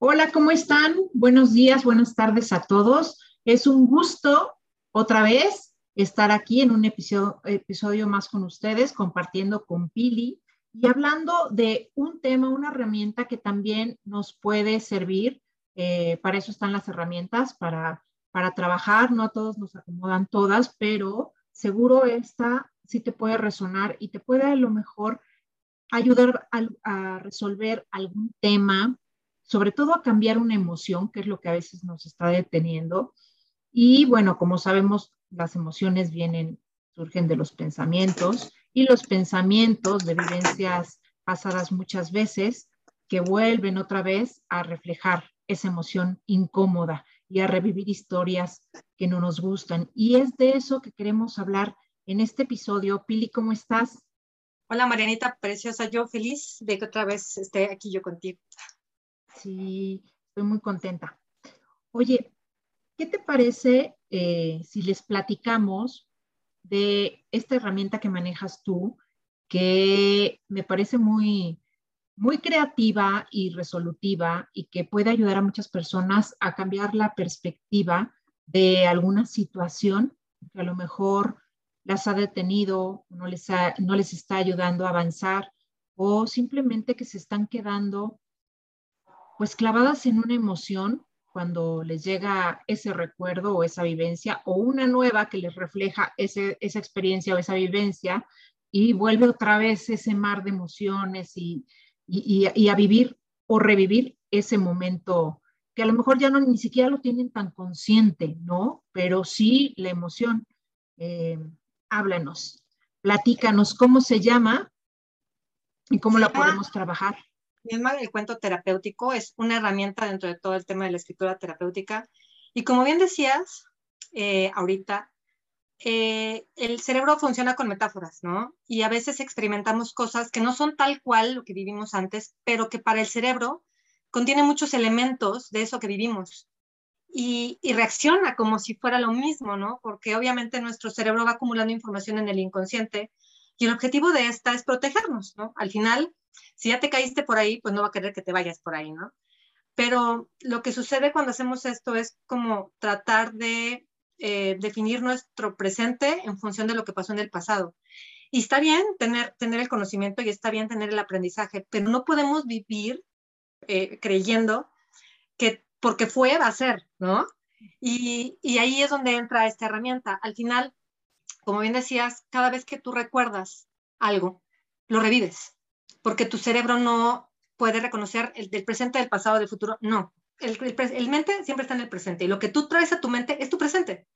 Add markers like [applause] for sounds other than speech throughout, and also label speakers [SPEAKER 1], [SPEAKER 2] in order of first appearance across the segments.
[SPEAKER 1] Hola, ¿cómo están? Buenos días, buenas tardes a todos. Es un gusto otra vez estar aquí en un episodio, más con ustedes, compartiendo con Pili y hablando de un tema, una herramienta que también nos puede servir. Eh, para eso están las herramientas, para, para trabajar. No a todos nos acomodan todas, pero seguro esta sí te puede resonar y te puede a lo mejor ayudar a resolver algún tema sobre todo a cambiar una emoción, que es lo que a veces nos está deteniendo. Y bueno, como sabemos, las emociones vienen, surgen de los pensamientos y los pensamientos de vivencias pasadas muchas veces que vuelven otra vez a reflejar esa emoción incómoda y a revivir historias que no nos gustan. Y es de eso que queremos hablar en este episodio. Pili, ¿cómo estás?
[SPEAKER 2] Hola Marianita, preciosa, yo feliz de que otra vez esté aquí yo contigo.
[SPEAKER 1] Sí, estoy muy contenta. Oye, ¿qué te parece eh, si les platicamos de esta herramienta que manejas tú, que me parece muy, muy creativa y resolutiva y que puede ayudar a muchas personas a cambiar la perspectiva de alguna situación que a lo mejor las ha detenido, no les, no les está ayudando a avanzar o simplemente que se están quedando pues clavadas en una emoción cuando les llega ese recuerdo o esa vivencia o una nueva que les refleja ese, esa experiencia o esa vivencia y vuelve otra vez ese mar de emociones y, y, a vivir o revivir ese momento que a lo mejor ya no ni siquiera lo tienen tan consciente, ¿no? Pero sí la emoción. Eh, háblanos, platícanos cómo se llama y cómo la podemos trabajar
[SPEAKER 2] el cuento terapéutico es una herramienta dentro de todo el tema de la escritura terapéutica. Y como bien decías eh, ahorita, eh, el cerebro funciona con metáforas, ¿no? Y a veces experimentamos cosas que no son tal cual lo que vivimos antes, pero que para el cerebro contiene muchos elementos de eso que vivimos. Y, y, reacciona como si fuera lo mismo, ¿no? Porque obviamente nuestro cerebro va acumulando información en el inconsciente y el objetivo de esta es protegernos, ¿no? Al final, si ya te caíste por ahí, pues no va a querer que te vayas por ahí, ¿no? Pero lo que sucede cuando hacemos esto es como tratar de eh, definir nuestro presente en función de lo que pasó en el pasado. Y está bien tener, tener el conocimiento y está bien tener el aprendizaje, pero no podemos vivir eh, creyendo que porque fue va a ser, ¿no? Y, y ahí es donde entra esta herramienta. Al final, como bien decías, cada vez que tú recuerdas algo, lo revives porque tu cerebro no puede reconocer el del presente, del pasado, del futuro. No, el, mente siempre está en el presente y lo que tú traes a tu mente es tu presente.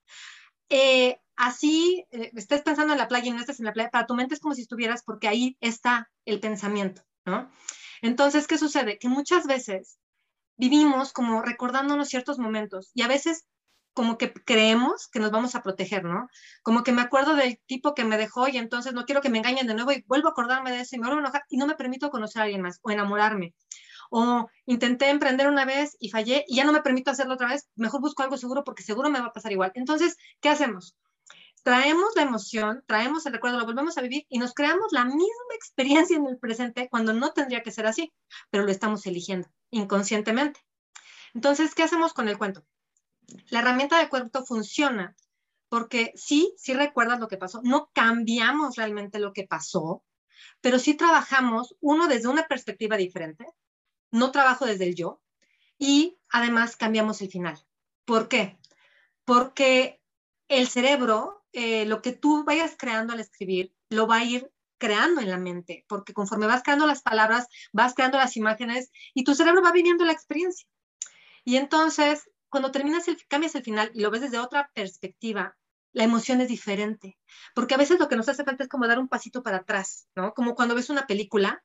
[SPEAKER 2] Eh, así eh, estés pensando en la playa y no estés en la playa, para tu mente es como si estuvieras porque ahí está el pensamiento, ¿no? Entonces, ¿qué sucede? Que muchas veces vivimos como recordándonos ciertos momentos y a veces como que creemos que nos vamos a proteger, ¿no? Como que me acuerdo del tipo que me dejó y entonces no quiero que me engañen de nuevo y vuelvo a acordarme de eso y me vuelvo a enojar y no me permito conocer a alguien más o enamorarme. O intenté emprender una vez y fallé y ya no me permito hacerlo otra vez, mejor busco algo seguro porque seguro me va a pasar igual. Entonces, ¿qué hacemos? Traemos la emoción, traemos el recuerdo, lo volvemos a vivir y nos creamos la misma experiencia en el presente cuando no tendría que ser así, pero lo estamos eligiendo inconscientemente. Entonces, ¿qué hacemos con el cuento? La herramienta de cuento funciona porque sí, sí recuerdas lo que pasó, no cambiamos realmente lo que pasó, pero sí trabajamos uno desde una perspectiva diferente, no trabajo desde el yo, y además cambiamos el final. ¿Por qué? Porque el cerebro, eh, lo que tú vayas creando al escribir, lo va a ir creando en la mente, porque conforme vas creando las palabras, vas creando las imágenes y tu cerebro va viviendo la experiencia. Y entonces cuando terminas el, cambias el final y lo ves desde otra perspectiva, la emoción es diferente. Porque a veces lo que nos hace falta es como dar un pasito para atrás, ¿no? Como cuando ves una película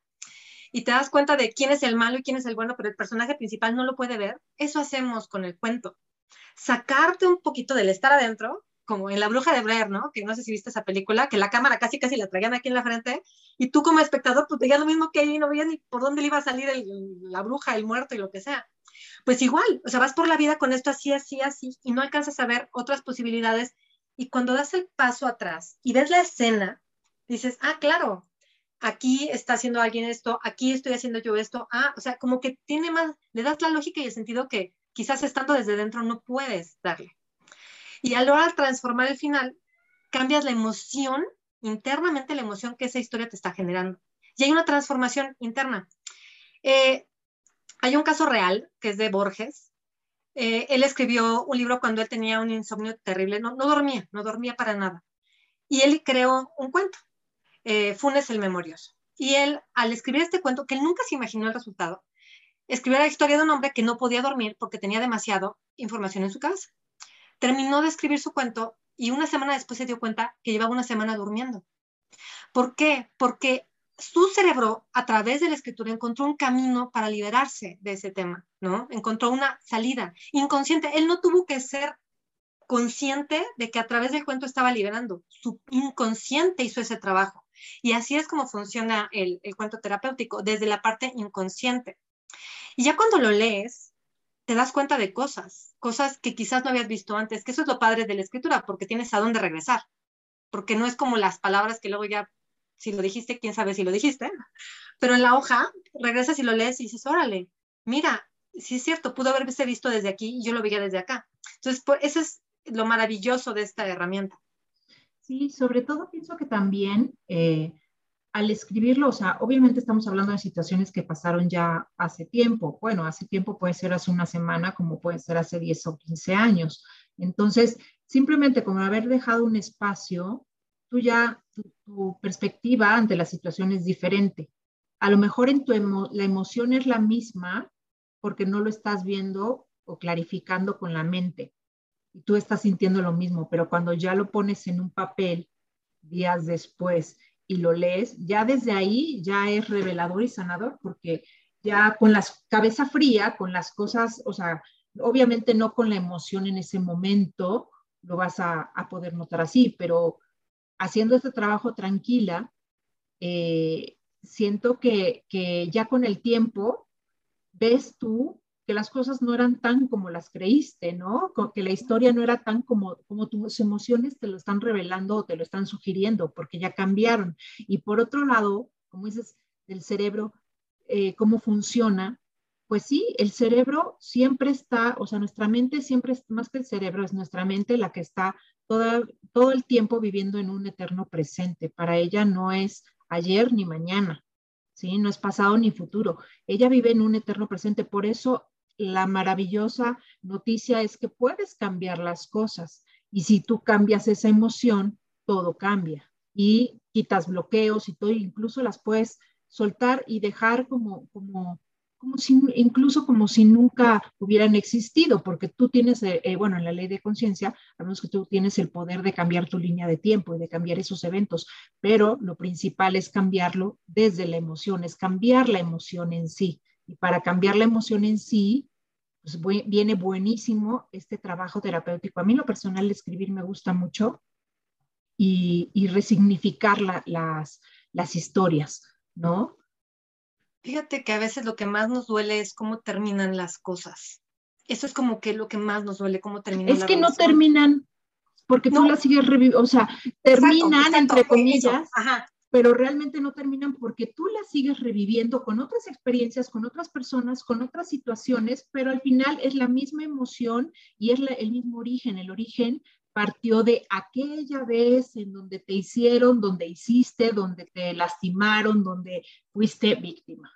[SPEAKER 2] y te das cuenta de quién es el malo y quién es el bueno, pero el personaje principal no lo puede ver. Eso hacemos con el cuento. Sacarte un poquito del estar adentro, como en La Bruja de Blair, ¿no? Que no sé si viste esa película, que la cámara casi casi la traían aquí en la frente y tú como espectador pues veías lo mismo que ahí, no veías ni por dónde le iba a salir la bruja, el muerto y lo que sea pues igual, o sea, vas por la vida con esto así, así, así, y no alcanzas a ver otras posibilidades. Y cuando das el paso atrás y ves la escena, dices, ah, claro, aquí está haciendo alguien esto, aquí estoy haciendo yo esto, ah, o sea, como que tiene más, le das la lógica y el sentido que quizás estando desde dentro no puedes darle. Y a la hora de transformar el final, cambias la emoción, internamente la emoción que esa historia te está generando. Y hay una transformación interna. Eh, hay un caso real que es de Borges. Eh, él escribió un libro cuando él tenía un insomnio terrible, no, no dormía, no dormía para nada. Y él creó un cuento eh, Funes el Memorioso. Y él, al escribir este cuento, que él nunca se imaginó el resultado, escribió la historia de un hombre que no podía dormir porque tenía demasiado información en su cabeza. Terminó de escribir su cuento y una semana después se dio cuenta que llevaba una semana durmiendo. ¿Por qué? Porque su cerebro, a través de la escritura, encontró un camino para liberarse de ese tema, ¿no? Encontró una salida inconsciente. Él no tuvo que ser consciente de que a través del cuento estaba liberando. Su inconsciente hizo ese trabajo. Y así es como funciona el, cuento terapéutico, desde la parte inconsciente. Y ya cuando lo lees, te das cuenta de cosas, cosas que quizás no habías visto antes, que eso es lo padre de la escritura, porque tienes a dónde regresar, porque no es como las palabras que luego ya, si lo dijiste, quién sabe si lo dijiste, pero en la hoja regresas y lo lees y dices, órale, mira, sí es cierto, pudo haberse visto desde aquí yo lo veía desde acá. Entonces, por, eso es lo maravilloso de esta herramienta.
[SPEAKER 1] Sí, sobre todo pienso que también eh, al escribirlo, o sea, obviamente estamos hablando de situaciones que pasaron ya hace tiempo. Bueno, hace tiempo puede ser hace una semana, como puede ser hace 10 o 15 años. Entonces, simplemente con haber dejado un espacio, tú ya, tu, perspectiva ante la situación es diferente. A lo mejor en tu la emoción es la misma porque no lo estás viendo o clarificando con la mente y tú estás sintiendo lo mismo, pero cuando ya lo pones en un papel días después y lo lees, ya desde ahí ya es revelador y sanador, porque ya con la cabeza fría, con las cosas, o sea, obviamente no con la emoción en ese momento lo vas a, poder notar así, pero haciendo este trabajo tranquila, eh, siento que, que ya con el tiempo ves tú que las cosas no eran tan como las creíste, ¿no? Que la historia no era tan como, como tus emociones te lo están revelando o te lo están sugiriendo, porque ya cambiaron. Y por otro lado, como dices, del cerebro, eh, cómo funciona, pues sí, el cerebro siempre está, o sea, nuestra mente siempre es más que el cerebro, es nuestra mente la que está todo el tiempo viviendo en un eterno presente. Para ella no es ayer ni mañana, ¿sí? No es pasado ni futuro. Ella vive en un eterno presente. Por eso la maravillosa noticia es que puedes cambiar las cosas y si tú cambias esa emoción, todo cambia y quitas bloqueos y todo, incluso las puedes soltar y dejar como, como, como si, incluso como si nunca hubieran existido, porque tú tienes, eh, eh, bueno, en la ley de conciencia, menos que tú tienes el poder de cambiar tu línea de tiempo y de cambiar esos eventos, pero lo principal es cambiarlo desde la emoción, es cambiar la emoción en sí. Y para cambiar la emoción en sí, pues viene buenísimo este trabajo terapéutico. A mí lo personal escribir me gusta mucho y, y resignificar las, las historias, ¿no?
[SPEAKER 2] Fíjate que a veces lo que más nos duele es cómo terminan las cosas. Eso es como que lo que más nos duele, cómo terminan.
[SPEAKER 1] Es que no terminan porque tú las sigues reviviendo, o sea, terminan entre comillas, Ajá pero realmente no terminan porque tú las sigues reviviendo con otras experiencias, con otras personas, con otras situaciones, pero al final es la misma emoción y es el mismo origen. El origen partió de aquella vez en donde te hicieron, donde hiciste, donde te lastimaron, donde fuiste víctima.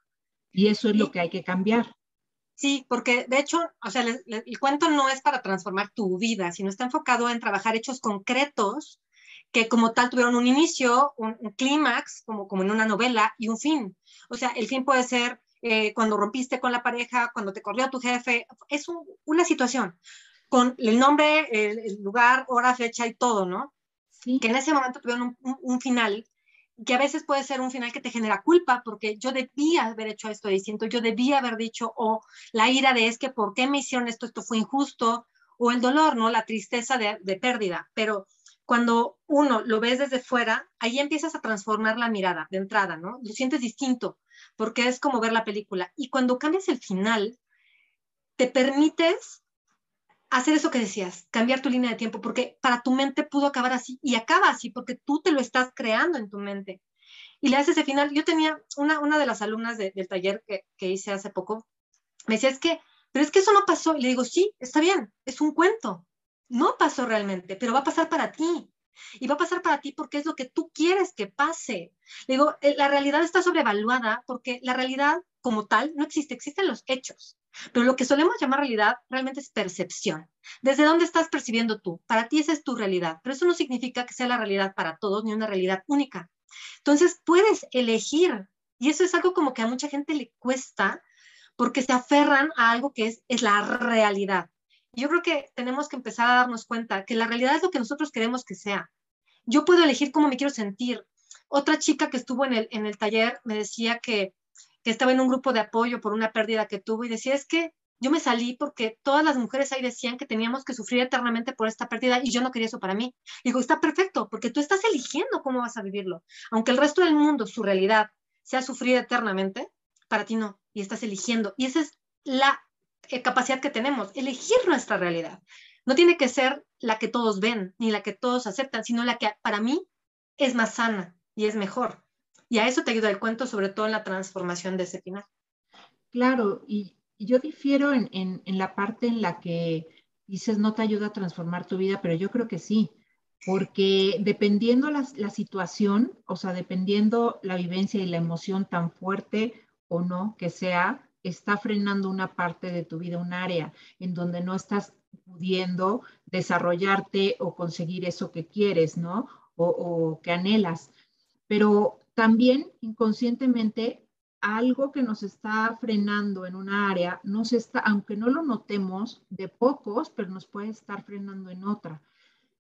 [SPEAKER 1] Y eso es lo que hay que cambiar.
[SPEAKER 2] Sí, porque de hecho, o sea, el cuento no es para transformar tu vida, sino está enfocado en trabajar hechos concretos que como tal tuvieron un inicio, un, clímax, como, como en una novela, y un fin. O sea, el fin puede ser eh, cuando rompiste con la pareja, cuando te corrió tu jefe, es una situación, con el nombre, el, lugar, hora, fecha y todo, ¿no? Sí. Que en ese momento tuvieron un, un, final, que a veces puede ser un final que te genera culpa, porque yo debía haber hecho esto distinto, yo debía haber dicho, o la ira de es que, ¿por qué me hicieron esto? Esto fue injusto, o el dolor, ¿no? La tristeza de, de pérdida, pero cuando uno lo ves desde fuera, ahí empiezas a transformar la mirada de entrada, ¿no? Lo sientes distinto, porque es como ver la película. Y cuando cambias el final, te permites hacer eso que decías, cambiar tu línea de tiempo, porque para tu mente pudo acabar así y acaba así, porque tú te lo estás creando en tu mente. y le haces ese final. Yo tenía una, una de las alumnas del taller que, que hice hace poco, me decía, es que, pero es que eso no pasó. Y le digo, sí, está bien, es un cuento. No pasó realmente, pero va a pasar para ti. Y va a pasar para ti porque es lo que tú quieres que pase. Le digo, eh, la realidad está sobrevaluada porque la realidad como tal no existe, existen los hechos. Pero lo que solemos llamar realidad realmente es percepción. ¿Desde dónde estás percibiendo tú? Para ti esa es tu realidad, pero eso no significa que sea la realidad para todos ni una realidad única. Entonces puedes elegir y eso es algo como que a mucha gente le cuesta porque se aferran a algo que es, es la realidad. Yo creo que tenemos que empezar a darnos cuenta que la realidad es lo que nosotros queremos que sea. Yo puedo elegir cómo me quiero sentir. Otra chica que estuvo en el, en el taller me decía que, que estaba en un grupo de apoyo por una pérdida que tuvo y decía, es que yo me salí porque todas las mujeres ahí decían que teníamos que sufrir eternamente por esta pérdida y yo no quería eso para mí. Digo, está perfecto, porque tú estás eligiendo cómo vas a vivirlo. Aunque el resto del mundo, su realidad, sea sufrir eternamente, para ti no, y estás eligiendo. Y esa es la eh, capacidad que tenemos, elegir nuestra realidad. No tiene que ser la que todos ven, ni la que todos aceptan, sino la que para mí es más sana y es mejor. Y a eso te ayuda el cuento, sobre todo en la transformación de ese final.
[SPEAKER 1] Claro, y, yo difiero en, en, la parte en la que dices no te ayuda a transformar tu vida, pero yo creo que sí, porque dependiendo la, la situación, o sea, dependiendo la vivencia y la emoción tan fuerte o no que sea, está frenando una parte de tu vida, un área en donde no estás pudiendo desarrollarte o conseguir eso que quieres, ¿no? O, que anhelas. Pero también inconscientemente algo que nos está frenando en una área, nos está, aunque no lo notemos de pocos, pero nos puede estar frenando en otra.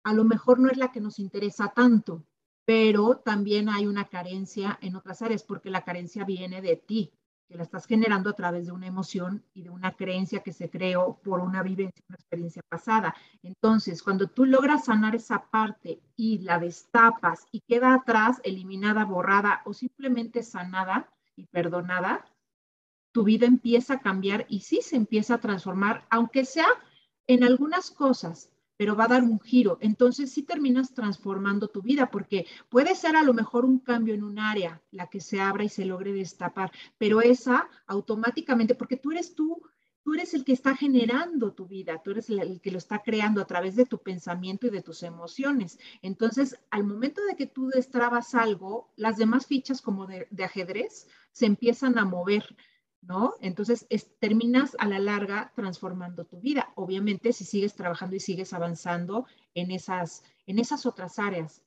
[SPEAKER 1] A lo mejor no es la que nos interesa tanto, pero también hay una carencia en otras áreas porque la carencia viene de ti, que la estás generando a través de una emoción y de una creencia que se creó por una vivencia, una experiencia pasada. Entonces, cuando tú logras sanar esa parte y la destapas y queda atrás, eliminada, borrada o simplemente sanada y perdonada, tu vida empieza a cambiar y sí se empieza a transformar, aunque sea en algunas cosas, pero va a dar un giro. Entonces sí terminas transformando tu vida porque puede ser a lo mejor un cambio en un área, la que se abra y se logre destapar, pero esa automáticamente, porque tú eres tú, tú eres el que está generando tu vida, tú eres el, que lo está creando a través de tu pensamiento y de tus emociones. Entonces, al momento de que tú destrabas algo, las demás fichas como de, de ajedrez se empiezan a mover ¿no? Entonces terminas a la larga transformando tu vida, obviamente si sigues trabajando y sigues avanzando en esas, en esas otras áreas.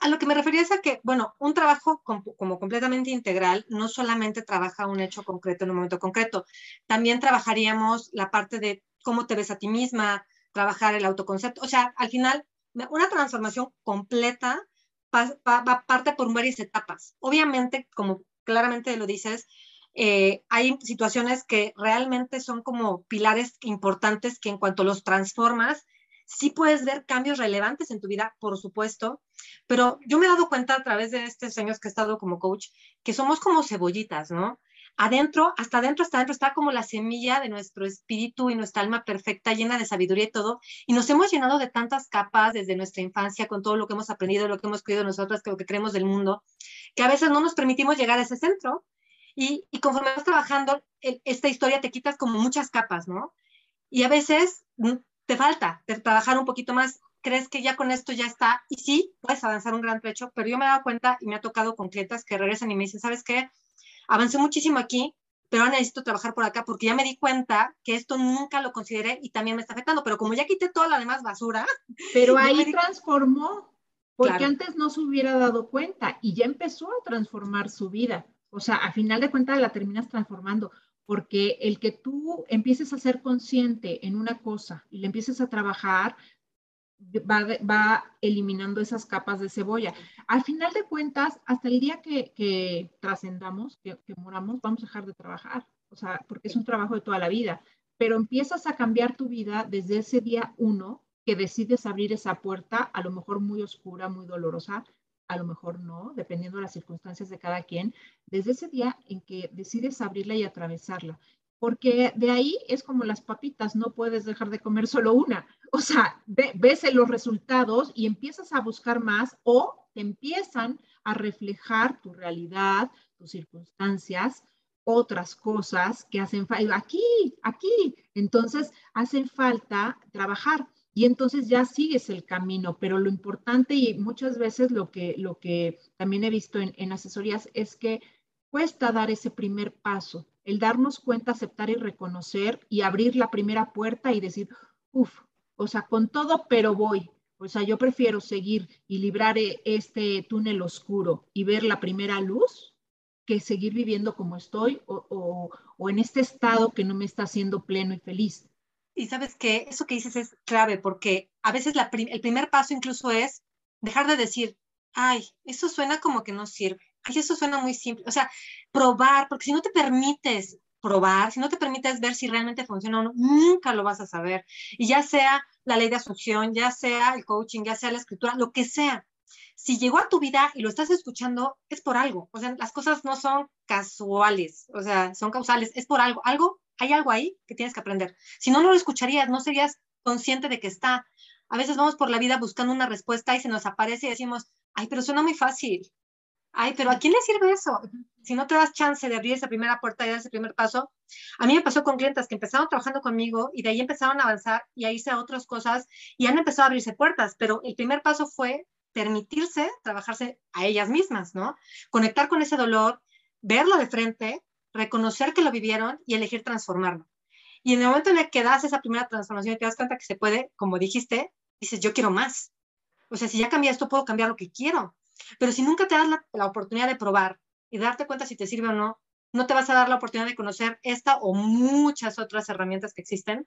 [SPEAKER 2] A lo que me refería es a que, bueno, un trabajo como, completamente integral no solamente trabaja un hecho concreto en un momento concreto, también trabajaríamos la parte de cómo te ves a ti misma, trabajar el autoconcepto, o sea, al final una transformación completa va, parte por varias etapas. Obviamente, como claramente lo dices, eh, hay situaciones que realmente son como pilares importantes que en cuanto los transformas, sí puedes ver cambios relevantes en tu vida, por supuesto, pero yo me he dado cuenta a través de estos años que he estado como coach, que somos como cebollitas, ¿no? Adentro, hasta adentro, hasta adentro está como la semilla de nuestro espíritu y nuestra alma perfecta, llena de sabiduría y todo, y nos hemos llenado de tantas capas desde nuestra infancia, con todo lo que hemos aprendido, lo que hemos cuidado nosotras, lo que creemos del mundo, que a veces no nos permitimos llegar a ese centro y, conforme vas trabajando esta historia te quitas como muchas capas, ¿no? Y a veces mm, te falta trabajar un poquito más, crees que ya con esto ya está, y sí, puedes avanzar un gran trecho, pero yo me he dado cuenta y me ha tocado con clientes que regresan y me dicen, ¿sabes qué? Avancé muchísimo aquí, pero ahora necesito trabajar por acá porque ya me di cuenta que esto nunca lo consideré y también me está afectando, pero como ya quité toda la demás basura. [laughs]
[SPEAKER 1] Pero [laughs] ahí transformó, porque antes no se hubiera dado cuenta y ya empezó a transformar su vida. O sea, a final de cuentas la terminas transformando, porque el que tú empieces a ser consciente en una cosa y le empieces a trabajar, va, eliminando esas capas de cebolla. Al final de cuentas, hasta el día que, trascendamos, que, que moramos, vamos a dejar de trabajar. O sea, porque es un trabajo de toda la vida. Pero empiezas a cambiar tu vida desde ese día uno que decides abrir esa puerta, a lo mejor muy oscura, muy dolorosa, a lo mejor no, dependiendo de las circunstancias de cada quien, desde ese día en que decides abrirla y atravesarla. porque de ahí es como las papitas, no puedes dejar de comer solo una. O sea, ves los resultados y empiezas a buscar más o te empiezan a reflejar tu realidad, tus circunstancias, otras cosas que hacen falta. Aquí, aquí. Entonces, hacen falta trabajar y entonces ya sigues el camino, pero lo importante y muchas veces lo que, lo que también he visto en, asesorías es que cuesta dar ese primer paso, el darnos cuenta, aceptar y reconocer y abrir la primera puerta y decir, uff, o sea, con todo, pero voy. O sea, yo prefiero seguir y librar e, este túnel oscuro y ver la primera luz que seguir viviendo como estoy o, o en este estado que no me está haciendo pleno y feliz.
[SPEAKER 2] Y sabes que eso que dices es clave porque a veces el primer paso incluso es dejar de decir, ay, eso suena como que no sirve ay, eso suena muy simple. O sea, probar, porque si no te permites probar, si no te permites ver si realmente funciona o no, nunca lo vas a saber. Y ya sea la ley de asunción, ya sea el coaching, ya sea la escritura, lo que sea. Si llegó a tu vida y lo estás escuchando, es por algo. O sea, las cosas no son casuales, o sea, son causales, es por algo. Algo, hay algo ahí que tienes que aprender. Si no, no lo escucharías, no serías consciente de que está. A veces vamos por la vida buscando una respuesta y se nos aparece y decimos, ay, pero suena muy fácil. Ay, pero ¿a quién le sirve eso? Si no te das chance de abrir esa primera puerta y dar ese primer paso. A mí me pasó con clientes que empezaron trabajando conmigo y de ahí empezaron a avanzar y ahí hice otras cosas y han empezado a abrirse puertas, pero el primer paso fue permitirse trabajarse a ellas mismas, ¿no? Conectar con ese dolor, verlo de frente, reconocer que lo vivieron y elegir transformarlo. Y en el momento en el que das esa primera transformación y te das cuenta que se puede, como dijiste, dices, yo quiero más. O sea, si ya cambié esto, puedo cambiar lo que quiero. Pero si nunca te das la, oportunidad de probar y darte cuenta si te sirve o no, no te vas a dar la oportunidad de conocer esta o muchas otras herramientas que existen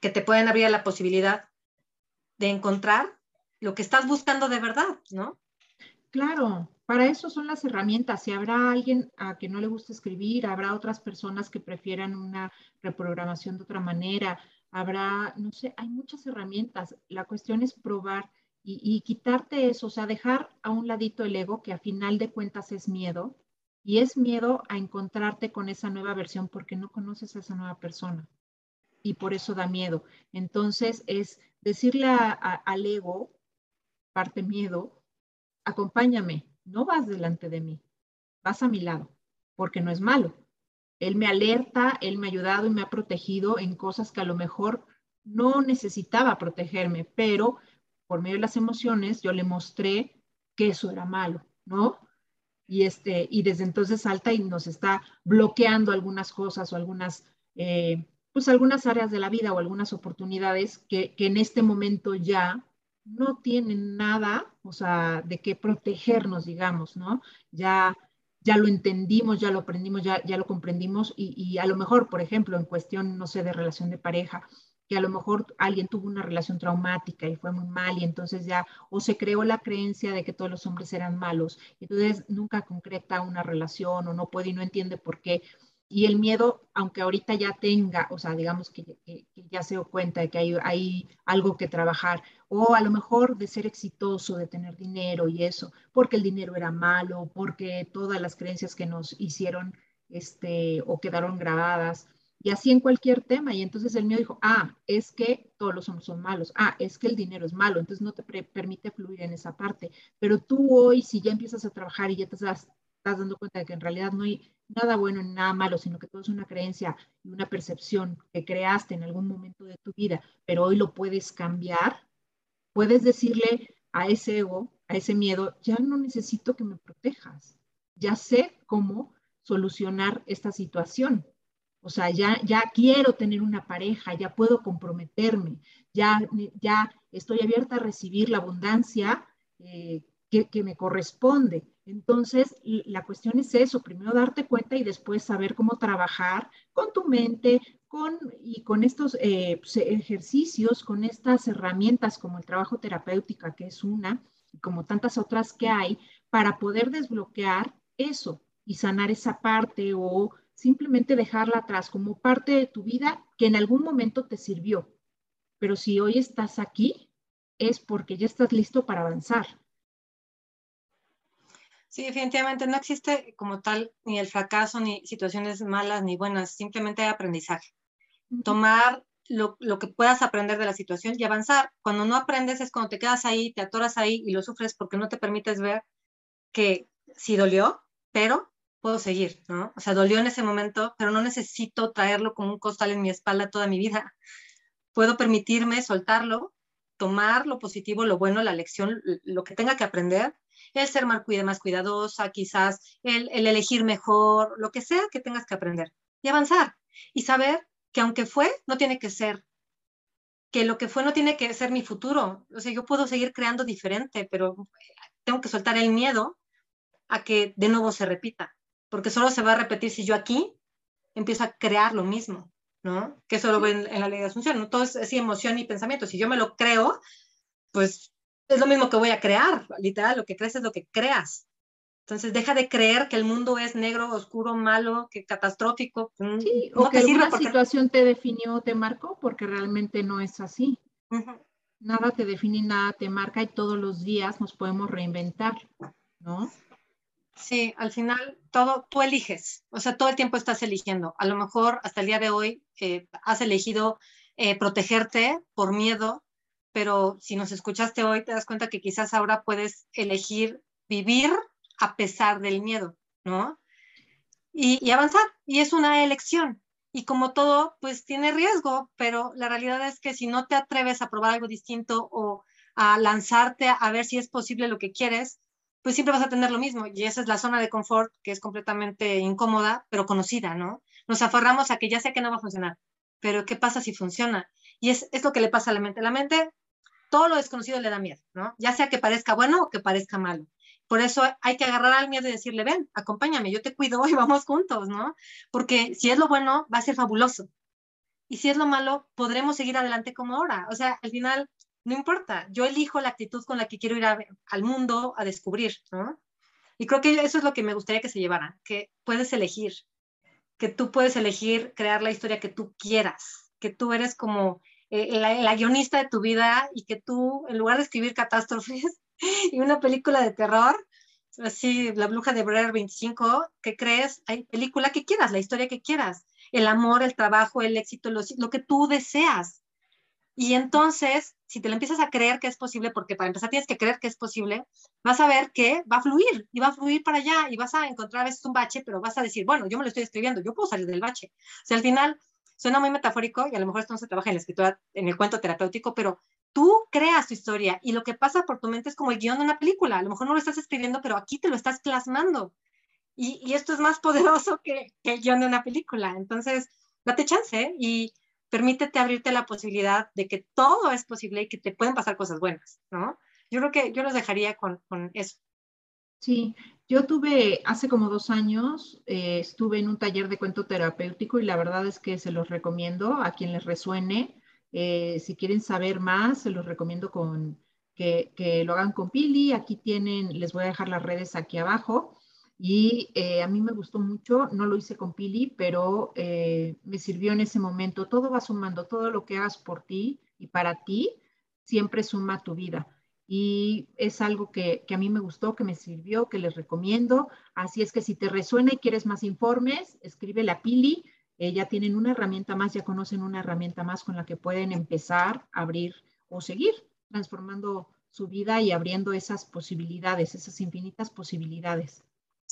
[SPEAKER 2] que te pueden abrir la posibilidad de encontrar lo que estás buscando de verdad, ¿no?
[SPEAKER 1] Claro, para eso son las herramientas. Si habrá alguien a que no le guste escribir, habrá otras personas que prefieran una reprogramación de otra manera, habrá, no sé, hay muchas herramientas. La cuestión es probar y, quitarte eso, o sea, dejar a un ladito el ego, que a final de cuentas es miedo, y es miedo a encontrarte con esa nueva versión porque no conoces a esa nueva persona. Y por eso da miedo. Entonces es decirle al ego, parte miedo, acompáñame, no vas delante de mí, vas a mi lado, porque no es malo. Él me alerta, él me ha ayudado y me ha protegido en cosas que a lo mejor no necesitaba protegerme, pero por medio de las emociones, yo le mostré que eso era malo, ¿no? Y, este, y desde entonces salta y nos está bloqueando algunas cosas o algunas, eh, pues algunas áreas de la vida o algunas oportunidades que, que en este momento ya no tienen nada, o sea, de qué protegernos, digamos, ¿no? Ya, ya lo entendimos, ya lo aprendimos, ya, ya lo comprendimos y, y, a lo mejor, por ejemplo, en cuestión, no sé, de relación de pareja, que a lo mejor alguien tuvo una relación traumática y fue muy mal y entonces ya o se creó la creencia de que todos los hombres eran malos, entonces nunca concreta una relación o no puede y no entiende por qué. Y el miedo, aunque ahorita ya tenga, o sea, digamos que, ya se dio cuenta de que hay, hay algo que trabajar, o a lo mejor de ser exitoso, de tener dinero y eso, porque el dinero era malo, porque todas las creencias que nos hicieron este, o quedaron grabadas, y así en cualquier tema. Y entonces el mío dijo, ah, es que todos los hombres son malos, ah, es que el dinero es malo, entonces no te permite fluir en esa parte. Pero tú hoy, si ya empiezas a trabajar y ya te estás, estás dando cuenta de que en realidad no hay nada bueno ni nada malo, sino que todo es una creencia y una percepción que creaste en algún momento de tu vida, pero hoy lo puedes cambiar, puedes decirle a ese ego, a ese miedo, ya no necesito que me protejas, ya sé cómo solucionar esta situación o sea, ya, ya quiero tener una pareja, ya puedo comprometerme, ya, ya estoy abierta a recibir la abundancia eh, que, me corresponde. Entonces, la cuestión es eso, primero darte cuenta y después saber cómo trabajar con tu mente, con, y con estos eh, pues, ejercicios, con estas herramientas como el trabajo terapéutica, que es una, y como tantas otras que hay, para poder desbloquear eso y sanar esa parte o simplemente dejarla atrás como parte de tu vida que en algún momento te sirvió. Pero si hoy estás aquí, es porque ya estás listo para avanzar.
[SPEAKER 2] Sí, definitivamente no existe como tal ni el fracaso, ni situaciones malas, ni buenas, simplemente hay aprendizaje. Tomar lo, lo, que puedas aprender de la situación y avanzar. Cuando no aprendes es cuando te quedas ahí, te atoras ahí y lo sufres porque no te permites ver que sí dolió, pero puedo seguir, ¿no? O sea, dolió en ese momento, pero no necesito traerlo como un costal en mi espalda toda mi vida. Puedo permitirme soltarlo, tomar lo positivo, lo bueno, la lección, lo que tenga que aprender el ser más, más cuidadosa, quizás el, el elegir mejor, lo que sea que tengas que aprender y avanzar y saber que aunque fue, no tiene que ser, que lo que fue no tiene que ser mi futuro. O sea, yo puedo seguir creando diferente, pero tengo que soltar el miedo a que de nuevo se repita, porque solo se va a repetir si yo aquí empiezo a crear lo mismo, ¿no? Que eso lo ven en la ley de asunción, ¿no? Todo es así emoción y pensamiento. Si yo me lo creo, pues es lo mismo que voy a crear, literal, lo que crees es lo que creas. Entonces deja de creer que el mundo es negro, oscuro, malo, que catastrófico.
[SPEAKER 1] Mm, sí, o que una situación te definió, te marcó, porque realmente no es así. Nada te define, nada te marca y todos los días nos podemos reinventar, ¿no?
[SPEAKER 2] Sí, al final todo tú eliges, o sea, todo el tiempo estás eligiendo. A lo mejor hasta el día de hoy eh, has elegido eh, protegerte por miedo, pero si nos escuchaste hoy, te das cuenta que quizás ahora puedes elegir vivir a pesar del miedo, ¿no? Y, avanzar, y es una elección. Y como todo, pues tiene riesgo, pero la realidad es que si no te atreves a probar algo distinto o a lanzarte a ver si es posible lo que quieres, pues siempre vas a tener lo mismo. Y esa es la zona de confort que es completamente incómoda, pero conocida, ¿no? Nos aferramos a que ya sé que no va a funcionar, pero ¿qué pasa si funciona? Y es, es lo que le pasa a la mente. La mente todo lo desconocido le da miedo, ¿no? Ya sea que parezca bueno o que parezca malo. Por eso hay que agarrar al miedo y decirle, ven, acompáñame, yo te cuido y [laughs] vamos juntos, ¿no? Porque si es lo bueno, va a ser fabuloso. Y si es lo malo, podremos seguir adelante como ahora. O sea, al final, no importa, yo elijo la actitud con la que quiero ir al mundo a descubrir, ¿no? Y creo que eso es lo que me gustaría que se llevara, que puedes elegir, que tú puedes elegir crear la historia que tú quieras, que tú eres como eh, la, guionista de tu vida y que tú, en lugar de escribir catástrofes [laughs] y una película de terror, así, La Bruja de Blair 25, que crees, hay película que quieras, la historia que quieras, el amor, el trabajo, el éxito, lo, lo que tú deseas. Y entonces, si te lo empiezas a creer que es posible, porque para empezar tienes que creer que es posible, vas a ver que va a fluir y va a fluir para allá y vas a encontrar a veces un bache, pero vas a decir, bueno, yo me lo estoy escribiendo, yo puedo salir del bache. O sea, al final Suena muy metafórico y a lo mejor esto no se trabaja en la escritura, en el cuento terapéutico, pero tú creas tu historia y lo que pasa por tu mente es como el guion de una película. A lo mejor no lo estás escribiendo, pero aquí te lo estás plasmando. Y, esto es más [laughs] poderoso que, el guion de una película. Entonces, date chance y permítete abrirte la posibilidad de que todo es posible y que te pueden pasar cosas buenas, ¿no? Yo creo que yo los dejaría con, con eso.
[SPEAKER 1] Sí, yo tuve, hace como dos años, eh, estuve en un taller de cuento terapéutico y la verdad es que se los recomiendo a quien les resuene. Eh, si quieren saber más, se los recomiendo con, que, lo hagan con Pili. Aquí tienen, les voy a dejar las redes aquí abajo. Y eh, a mí me gustó mucho, no lo hice con Pili, pero me sirvió en ese momento. Todo va sumando, todo lo que hagas por ti y para ti siempre suma tu vida y es algo que, a mí me gustó, que me sirvió, que les recomiendo. Así es que si te resuena y quieres más informes, escribe la Pili. Eh, ya tienen una herramienta más, ya conocen una herramienta más con la que pueden empezar a abrir o seguir transformando su vida y abriendo esas posibilidades, esas infinitas posibilidades.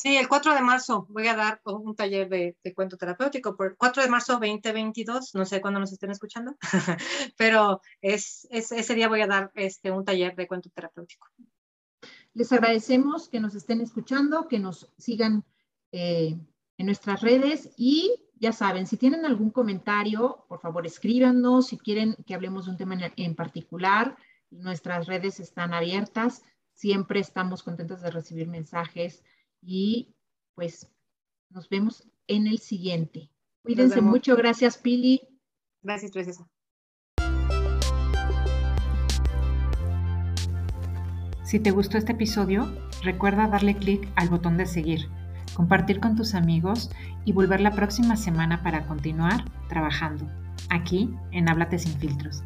[SPEAKER 2] Sí, el 4 de marzo voy a dar un taller de, cuento terapéutico, por 4 de marzo 2022, no sé cuándo nos estén escuchando, [laughs] pero es, ese día voy a dar este, un taller de cuento terapéutico.
[SPEAKER 1] Les agradecemos que nos estén escuchando, que nos sigan eh, en nuestras redes y ya saben, si tienen algún comentario, por favor escríbanos, si quieren que hablemos de un tema en, en particular, nuestras redes están abiertas, siempre estamos contentos de recibir mensajes y pues nos vemos en el siguiente. Cuídense mucho. Gracias, Pili.
[SPEAKER 2] Gracias, Teresa.
[SPEAKER 1] Si te gustó este episodio, recuerda darle clic al botón de seguir, compartir con tus amigos y volver la próxima semana para continuar trabajando aquí en Háblate sin filtros.